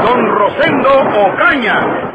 Don Rosendo Ocaña.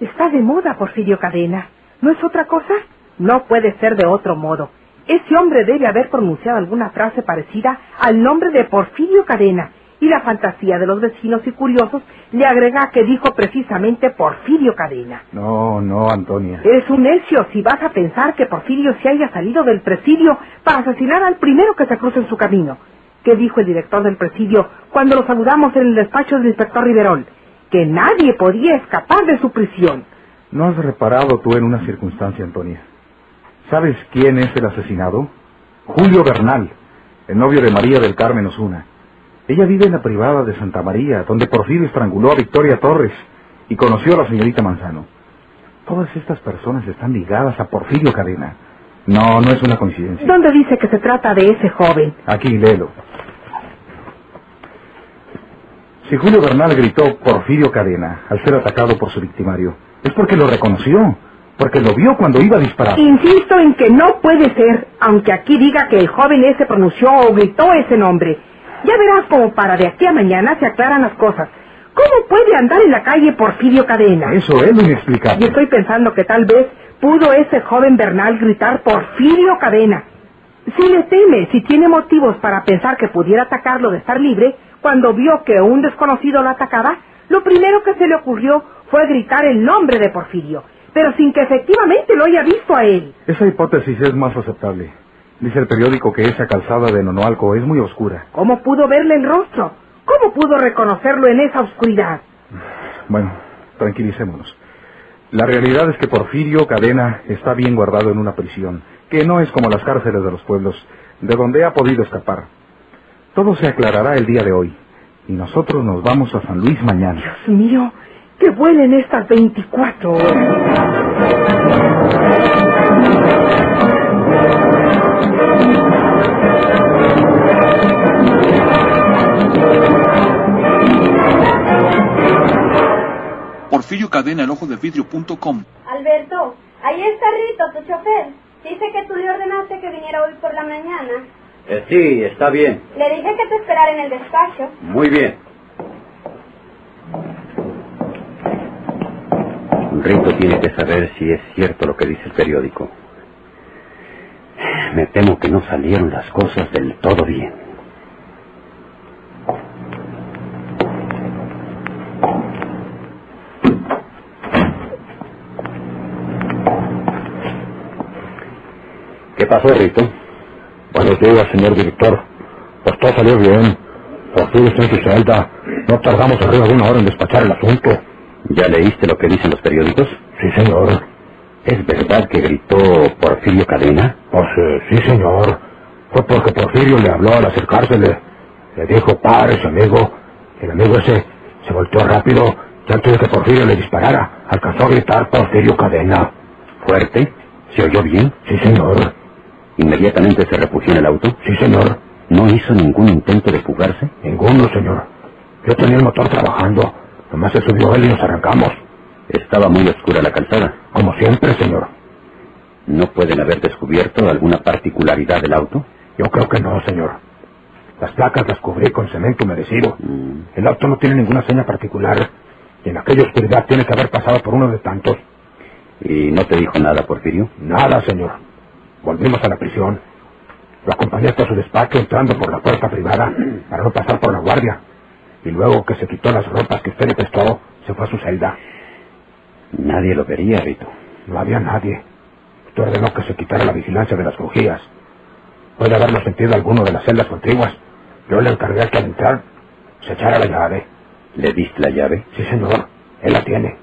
Está de moda, Porfirio Cadena. ¿No es otra cosa? No puede ser de otro modo. Ese hombre debe haber pronunciado alguna frase parecida al nombre de Porfirio Cadena, y la fantasía de los vecinos y curiosos le agrega que dijo precisamente Porfirio Cadena. No, no, Antonia. Eres un necio si vas a pensar que Porfirio se haya salido del presidio para asesinar al primero que se cruce en su camino. ¿Qué dijo el director del presidio cuando lo saludamos en el despacho del inspector Riverol? Que nadie podía escapar de su prisión. ¿No has reparado tú en una circunstancia, Antonia? ¿Sabes quién es el asesinado? Julio Bernal, el novio de María del Carmen Osuna. Ella vive en la privada de Santa María, donde Porfirio estranguló a Victoria Torres y conoció a la señorita Manzano. Todas estas personas están ligadas a Porfirio Cadena. No, no es una coincidencia. ¿Dónde dice que se trata de ese joven? Aquí, léelo. Si Julio Bernal gritó Porfirio Cadena al ser atacado por su victimario, es porque lo reconoció, porque lo vio cuando iba a disparar. Insisto en que no puede ser, aunque aquí diga que el joven ese pronunció o gritó ese nombre. Ya verás como para de aquí a mañana se aclaran las cosas. ¿Cómo puede andar en la calle Porfirio Cadena? Eso es lo inexplicable. Y estoy pensando que tal vez pudo ese joven Bernal gritar Porfirio Cadena. Si le teme, si tiene motivos para pensar que pudiera atacarlo de estar libre, cuando vio que un desconocido lo atacaba, lo primero que se le ocurrió fue gritar el nombre de Porfirio, pero sin que efectivamente lo haya visto a él. Esa hipótesis es más aceptable. Dice el periódico que esa calzada de Nonoalco es muy oscura. ¿Cómo pudo verle el rostro? ¿Cómo pudo reconocerlo en esa oscuridad? Bueno, tranquilicémonos. La realidad es que Porfirio Cadena está bien guardado en una prisión, que no es como las cárceles de los pueblos, de donde ha podido escapar. Todo se aclarará el día de hoy, y nosotros nos vamos a San Luis mañana. Dios mío, que vuelen estas 24 Porfirio Cadena, el ojo de vidrio.com. Alberto, ahí está Rito, tu chofer. Dice que tú le ordenaste que viniera hoy por la mañana. Eh, sí, está bien. Le dije que te esperara en el despacho. Muy bien. Rito tiene que saber si es cierto lo que dice el periódico. Me temo que no salieron las cosas del todo bien. ¿Qué pasó, Rito? Buenos días, señor director. Pues todo salió bien. Porfirio está en su celda. No tardamos arriba de una hora en despachar el asunto. ¿Ya leíste lo que dicen los periódicos? Sí, señor. ¿Es verdad que gritó Porfirio Cadena? Pues eh, sí, señor. Fue porque Porfirio le habló al acercársele. Le dijo, párese, amigo. El amigo ese se volteó rápido y antes de que Porfirio le disparara, alcanzó a gritar Porfirio Cadena. ¿Fuerte? ¿Se oyó bien? Sí, señor. ¿Inmediatamente se refugió en el auto? Sí, señor. ¿No hizo ningún intento de fugarse? Ninguno, señor. Yo tenía el motor trabajando. Nomás se subió él y nos arrancamos. Estaba muy oscura la calzada. Como siempre, señor. ¿No pueden haber descubierto alguna particularidad del auto? Yo creo que no, señor. Las placas las cubrí con cemento humedecido. Mm. El auto no tiene ninguna seña particular. Y en aquella oscuridad tiene que haber pasado por uno de tantos. ¿Y no te dijo nada, Porfirio? Nada, señor. Volvimos a la prisión. Lo acompañé hasta su despacho entrando por la puerta privada para no pasar por la guardia. Y luego que se quitó las ropas que usted le prestó, se fue a su celda. Nadie lo vería, Rito. No había nadie. Usted ordenó que se quitara la vigilancia de las bujías. Puede haberlo sentido alguno de las celdas contiguas. Yo le encargué que al entrar se echara la llave. ¿Le diste la llave? Sí, señor. Él la tiene.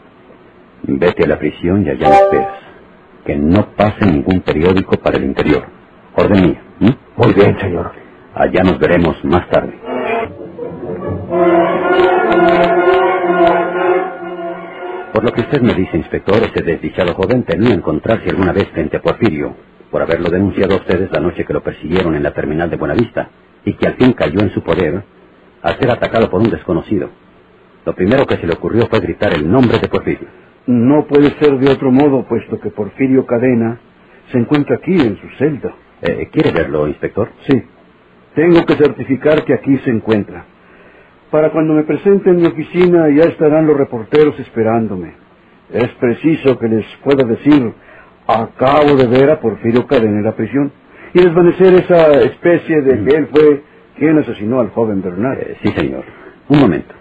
Vete a la prisión y allá me esperas. Que no pase ningún periódico para el interior. Orden mía. ¿m? Muy bien, señor. Allá nos veremos más tarde. Por lo que usted me dice, inspector, ese desdichado joven tenía encontrarse alguna vez frente a Porfirio, por haberlo denunciado a ustedes la noche que lo persiguieron en la terminal de Buenavista, y que al fin cayó en su poder al ser atacado por un desconocido. Lo primero que se le ocurrió fue gritar el nombre de Porfirio. No puede ser de otro modo, puesto que Porfirio Cadena se encuentra aquí en su celda. Eh, ¿Quiere verlo, inspector? Sí. Tengo que certificar que aquí se encuentra. Para cuando me presente en mi oficina ya estarán los reporteros esperándome. Es preciso que les pueda decir, acabo de ver a Porfirio Cadena en la prisión y desvanecer esa especie de que él fue quien asesinó al joven Bernard. Eh, sí, señor. Un momento.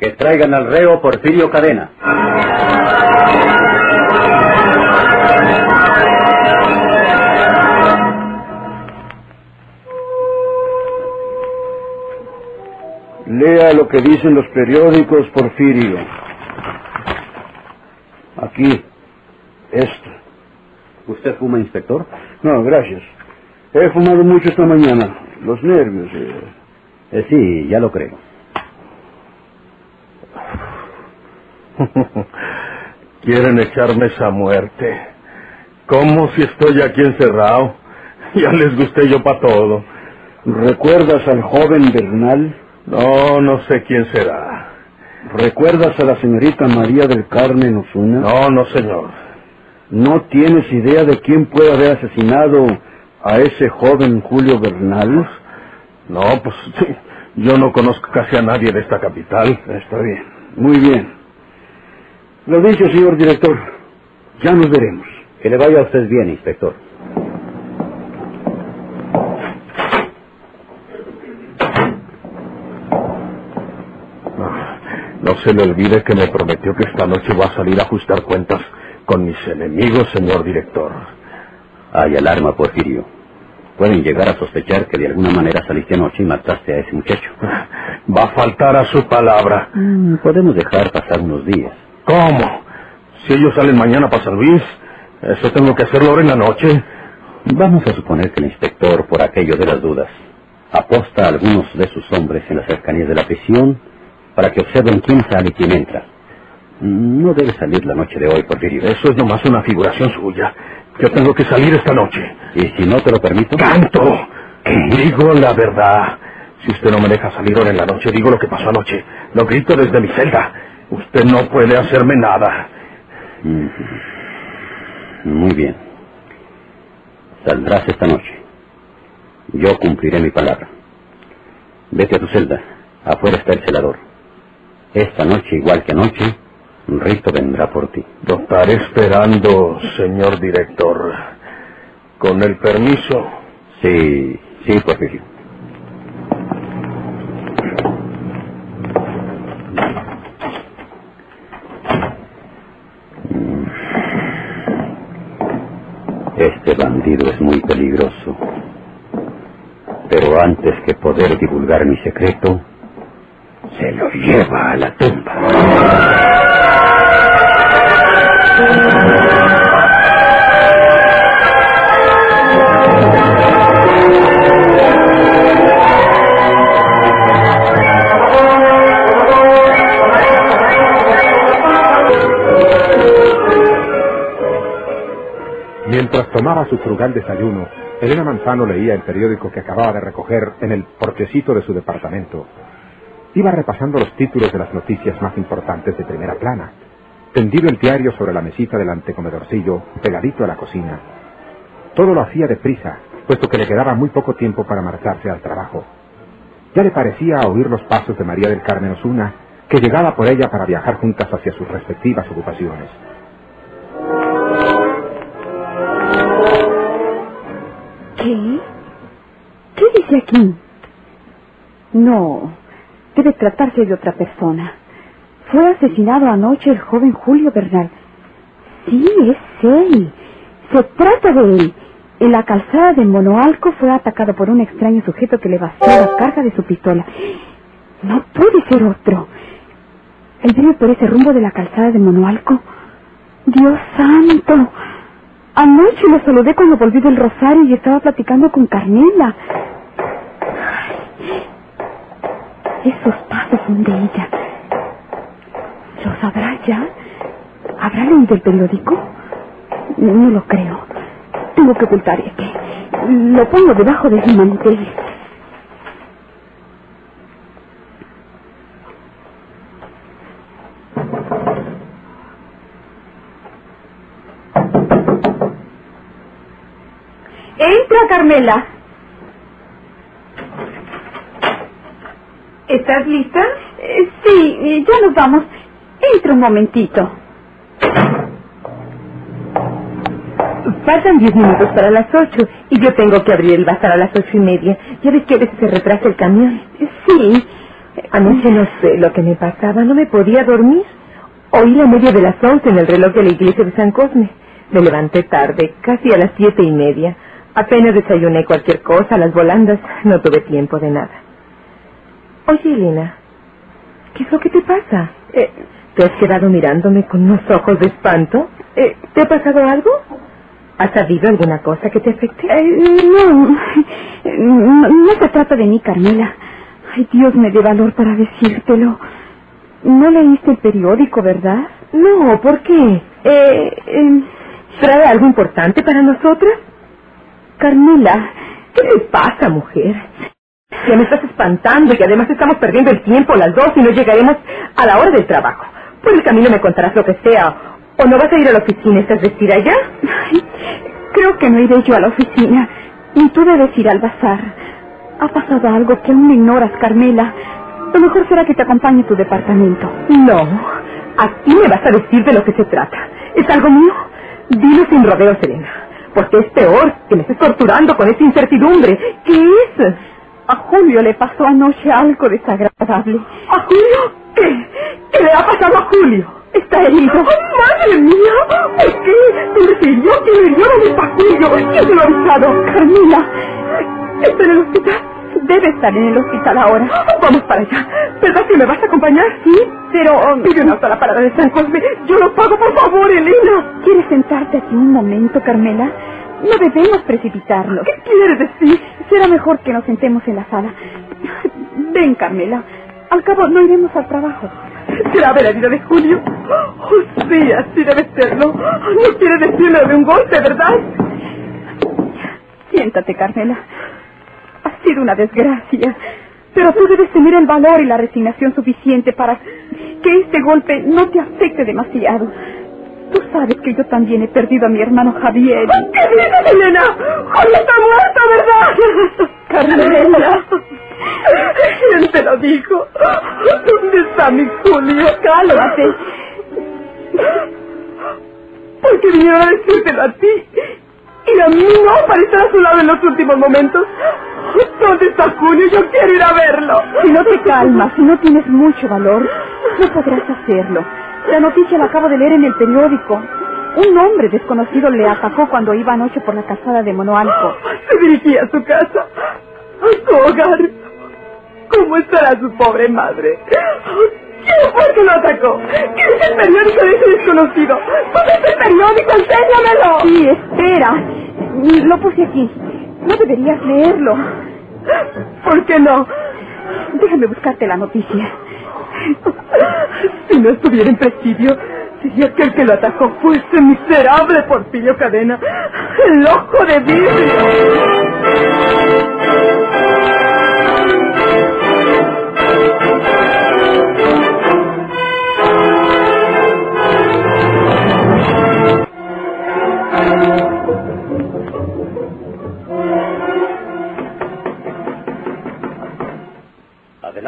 Que traigan al reo Porfirio Cadena. Lea lo que dicen los periódicos, Porfirio. Aquí. Esto. ¿Usted fuma, inspector? No, gracias. He fumado mucho esta mañana. Los nervios. eh. Eh, sí, ya lo creo. Quieren echarme esa muerte. ¿Cómo si estoy aquí encerrado? Ya les gusté yo para todo. ¿Recuerdas al joven Bernal? No, no sé quién será. ¿Recuerdas a la señorita María del Carmen Osuna? No, no, señor. ¿No tienes idea de quién puede haber asesinado a ese joven Julio Bernal? No, pues sí, yo no conozco casi a nadie de esta capital. Está bien, muy bien. Lo dicho, señor director. Ya nos veremos. Que le vaya a usted bien, inspector. No se le olvide que me prometió que esta noche va a salir a ajustar cuentas con mis enemigos, señor director. Hay alarma, Porfirio. Pueden llegar a sospechar que de alguna manera saliste anoche y mataste a ese muchacho. Va a faltar a su palabra. Mm, podemos dejar pasar unos días. ¿Cómo? Si ellos salen mañana para Luis, eso tengo que hacerlo ahora en la noche. Vamos a suponer que el inspector, por aquello de las dudas, aposta a algunos de sus hombres en las cercanías de la prisión para que observen quién sale y quién entra. No debe salir la noche de hoy, Porfirio. Eso es nomás una figuración suya. Yo tengo que salir esta noche. ¿Y si no te lo permito? ¡Canto! Digo la verdad. Si usted no me deja salir ahora en la noche, digo lo que pasó anoche. Lo grito desde mi celda. Usted no puede hacerme nada. Mm. Muy bien. Saldrás esta noche. Yo cumpliré mi palabra. Vete a tu celda. Afuera está el celador. Esta noche, igual que anoche, Rito vendrá por ti. Lo estaré esperando, señor director. Con el permiso. Sí, sí, Porfirio. Este bandido es muy peligroso. Antes que poder divulgar mi secreto, se lo lleva a la tumba. Mientras tomaba su frugal desayuno, Elena Manzano leía el periódico que acababa de recoger en el porchecito de su departamento. Iba repasando los títulos de las noticias más importantes de primera plana. Tendido el diario sobre la mesita del antecomedorcillo, pegadito a la cocina. Todo lo hacía deprisa, puesto que le quedaba muy poco tiempo para marcharse al trabajo. Ya le parecía oír los pasos de María del Carmen Osuna, que llegaba por ella para viajar juntas hacia sus respectivas ocupaciones. ¿Qué? ¿Qué dice aquí? No, debe tratarse de otra persona. Fue asesinado anoche el joven Julio Bernal. Sí, es él. Se trata de él. En la calzada de Monoalco fue atacado por un extraño sujeto que le vació la carga de su pistola. No puede ser otro. Él vive por ese rumbo de la calzada de Monoalco. Dios santo. Anoche lo saludé cuando volví del rosario y estaba platicando con Carmela. Esos pasos son de ella. ¿Lo sabrá ya? ¿Habrá leído el periódico? No lo creo. Tengo que ocultar este. Lo pongo debajo de su mantel. Entra, Carmela. ¿Estás lista? Eh, sí, ya nos vamos. Entra un momentito. Faltan diez minutos para las ocho y yo tengo que abrir el bazar a las ocho y media. Ya ves que a veces se retrasa el camión. Sí. Anoche no sé lo que me pasaba, no me podía dormir. Oí la media de las once en el reloj de la iglesia de San Cosme. Me levanté tarde, casi a las siete y media. Apenas desayuné cualquier cosa, las volandas, no tuve tiempo de nada. Oye, Elena, ¿qué es lo que te pasa? Eh, ¿Te has quedado mirándome con unos ojos de espanto? Eh, ¿Te ha pasado algo? ¿Has sabido alguna cosa que te afecte? Eh, no, no, no se trata de mí, Carmela. Ay, Dios me dé valor para decírtelo. No leíste el periódico, ¿verdad? No, ¿por qué? Eh, eh, ¿Trae algo importante para nosotras? Carmela, ¿Qué le pasa, mujer? Ya me estás espantando y además estamos perdiendo el tiempo las dos y no llegaremos a la hora del trabajo. Por el camino me contarás lo que sea. ¿O no vas a ir a la oficina? ¿Estás vestida ya? Ay, creo que no iré yo a la oficina. Ni tú debes ir al bazar. Ha pasado algo que aún no ignoras, Carmela. Lo mejor será que te acompañe a tu departamento. No. Aquí me vas a decir de lo que se trata. ¿Es algo mío? Dilo sin rodeo, Serena. Porque es peor que me estés torturando con esa incertidumbre. ¿Qué es? A Julio le pasó anoche algo desagradable. ¿A Julio? ¿Qué? ¿Qué le ha pasado a Julio? Está herido. ¡Oh, madre mía! ¿Por qué? ¿Hirió? ¿Quién hirió? ¿Dónde está Julio? ¿Quién lo ha avisado? Carmela, está en el hospital. Debe estar en el hospital ahora. Vamos para allá. ¿Verdad que me vas a acompañar? Sí, pero... um, Pide un auto a la parada de San Cosme. Yo lo pago, por favor, Elena. ¿Quieres sentarte aquí un momento, Carmela? No debemos precipitarnos. ¿Qué quieres decir? Será mejor que nos sentemos en la sala. Ven, Carmela. Al cabo, no iremos al trabajo. ¿Será ver la vida de Julio? Oh, sí, así debe serlo. No quiere decirlo de un golpe, ¿verdad? Siéntate, Carmela. Ha sido una desgracia. Pero tú debes tener el valor y la resignación suficiente para que este golpe no te afecte demasiado. Tú sabes que yo también he perdido a mi hermano Javier. ¿Qué dices, Elena? Julio está muerto, ¿verdad? Carmela. ¿Quién te lo dijo? ¿Dónde está mi Julio? Cálmate. ¿Por qué vinieron a decírtelo a ti? Y a mí no, para estar a su lado en los últimos momentos. ¿Dónde está Julio? Yo quiero ir a verlo. Si no te calmas, si no tienes mucho valor, no podrás hacerlo. La noticia la acabo de leer en el periódico. Un hombre desconocido le atacó cuando iba anoche por la calzada de Monoalco. Se dirigía a su casa, a su hogar. ¿Cómo estará su pobre madre? ¿Quién fue que lo atacó? ¿Qué dice el periódico de ese desconocido? ¿Dónde está el periódico? ¡Enséñamelo! Sí, espera. Lo puse aquí. No deberías leerlo. ¿Por qué no? Déjame buscarte la noticia. Si no estuviera en presidio, sería que el que lo atacó fue ese miserable Porfirio Cadena, el ojo de vidrio.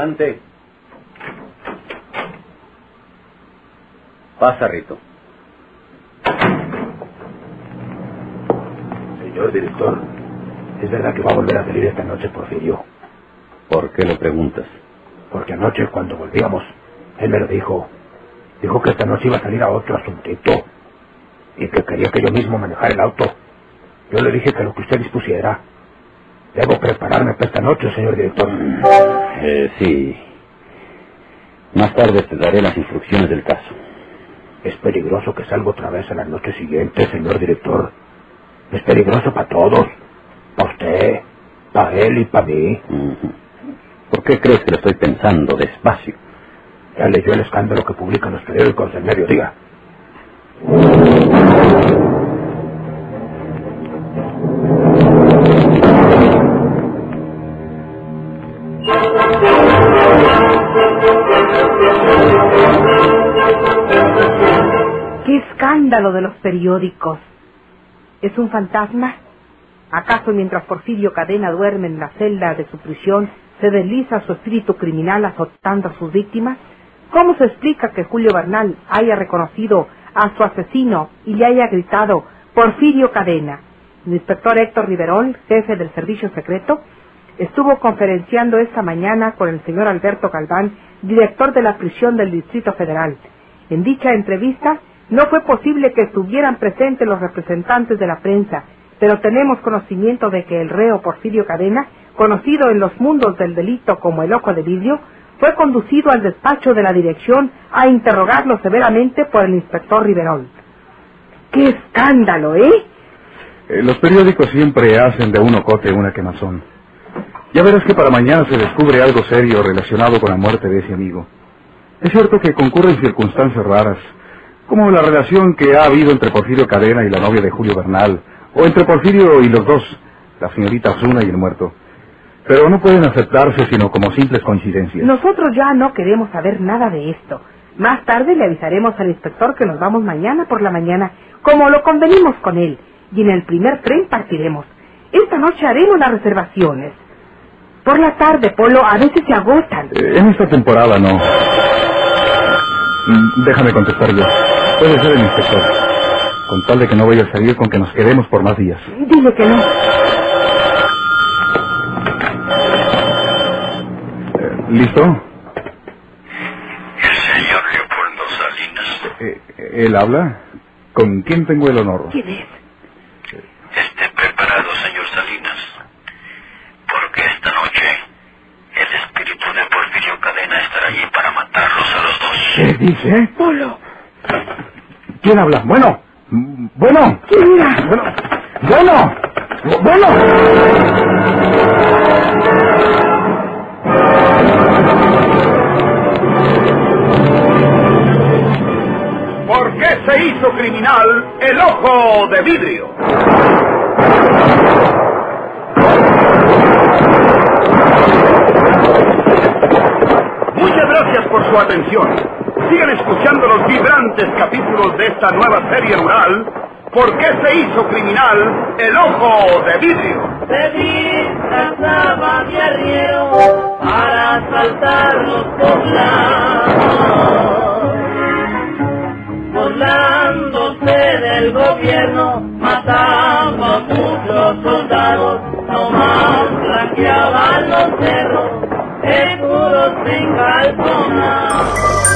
Adelante. Pasa, Rito. Señor director, ¿es verdad que va a volver a salir esta noche Porfirio? ¿Por qué lo preguntas? Porque anoche cuando volvíamos, él me lo dijo. Dijo que esta noche iba a salir a otro asuntito. Y que quería que yo mismo manejara el auto. Yo le dije que lo que usted dispusiera. Debo prepararme para esta noche, señor director. Eh, sí. Más tarde te daré las instrucciones del caso. Es peligroso que salga otra vez a la noche siguiente, señor director. Es peligroso para todos. Para usted, para él y para mí. ¿Por qué crees que lo estoy pensando despacio? Ya leyó el escándalo que publican los periódicos del mediodía. Escándalo de los periódicos! ¿Es un fantasma? ¿Acaso mientras Porfirio Cadena duerme en la celda de su prisión se desliza su espíritu criminal azotando a sus víctimas? ¿Cómo se explica que Julio Bernal haya reconocido a su asesino y le haya gritado Porfirio Cadena? El inspector Héctor Riverol, jefe del servicio secreto, estuvo conferenciando esta mañana con el señor Alberto Galván, director de la prisión del Distrito Federal. En dicha entrevista no fue posible que estuvieran presentes los representantes de la prensa, pero tenemos conocimiento de que el reo Porfirio Cadena, conocido en los mundos del delito como el ojo de vidrio, fue conducido al despacho de la dirección a interrogarlo severamente por el inspector Riverol. ¡Qué escándalo, eh! Eh, los periódicos siempre hacen de un ocote una quemazón. Ya verás que para mañana se descubre algo serio relacionado con la muerte de ese amigo. Es cierto que concurren circunstancias raras, como la relación que ha habido entre Porfirio Cadena y la novia de Julio Bernal, o entre Porfirio y los dos, la señorita Osuna y el muerto. Pero no pueden aceptarse sino como simples coincidencias. Nosotros ya no queremos saber nada de esto. Más tarde le avisaremos al inspector que nos vamos mañana por la mañana, como lo convenimos con él, y en el primer tren partiremos. Esta noche haremos las reservaciones. Por la tarde, Polo, a veces se agotan. Eh, en esta temporada no. Mm, Déjame contestar yo. Puede ser el inspector. Con tal de que no vaya a salir con que nos quedemos por más días. Dile que no. Eh, ¿Listo? El señor Leopoldo Salinas. Eh, ¿Él habla? ¿Con quién tengo el honor? ¿Quién es? Esté preparado, señor Salinas. Porque esta noche el espíritu de Porfirio Cadena estará allí para matarlos a los dos. ¿Qué dice? ¿Quién habla? Bueno. Bueno. ¿Quién era? Bueno. Bueno. Bueno. ¿Por qué se hizo criminal el ojo de vidrio? Muchas gracias por su atención sigan escuchando los vibrantes capítulos de esta nueva serie rural, ¿Por qué se hizo criminal el ojo de vidrio? Se disfrazaba de arriero para asaltar los poblados, burlándose del gobierno, mataba a muchos soldados, nomás blanqueaban los cerros, escudos sin calzonados.